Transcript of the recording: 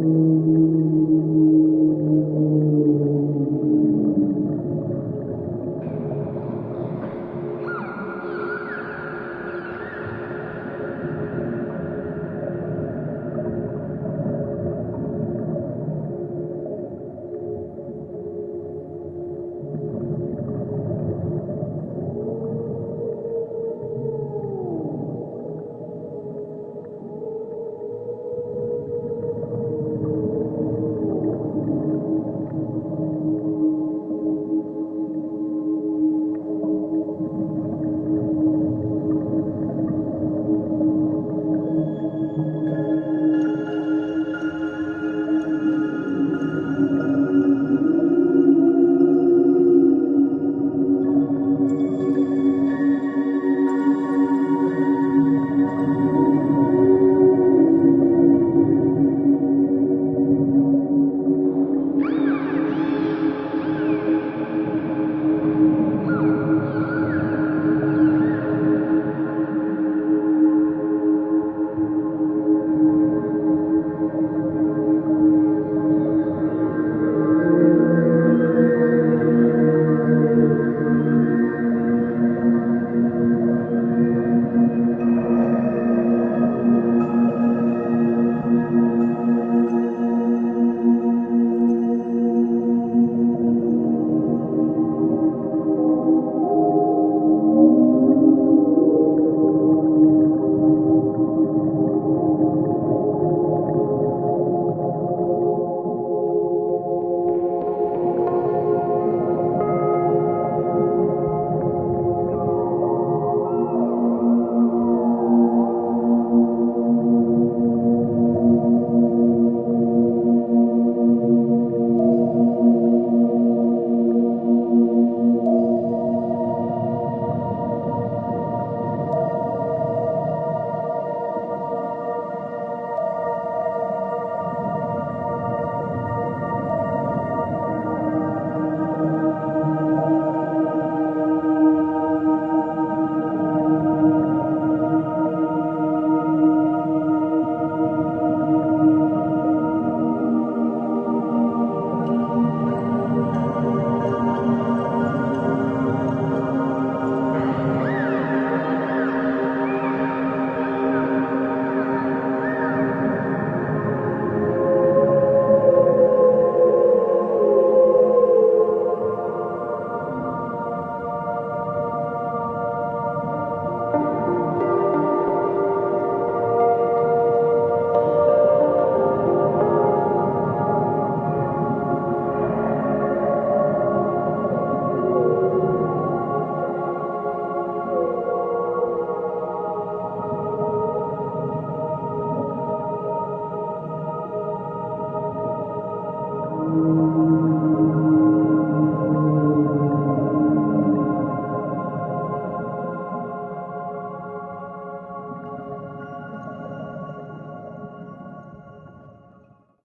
you.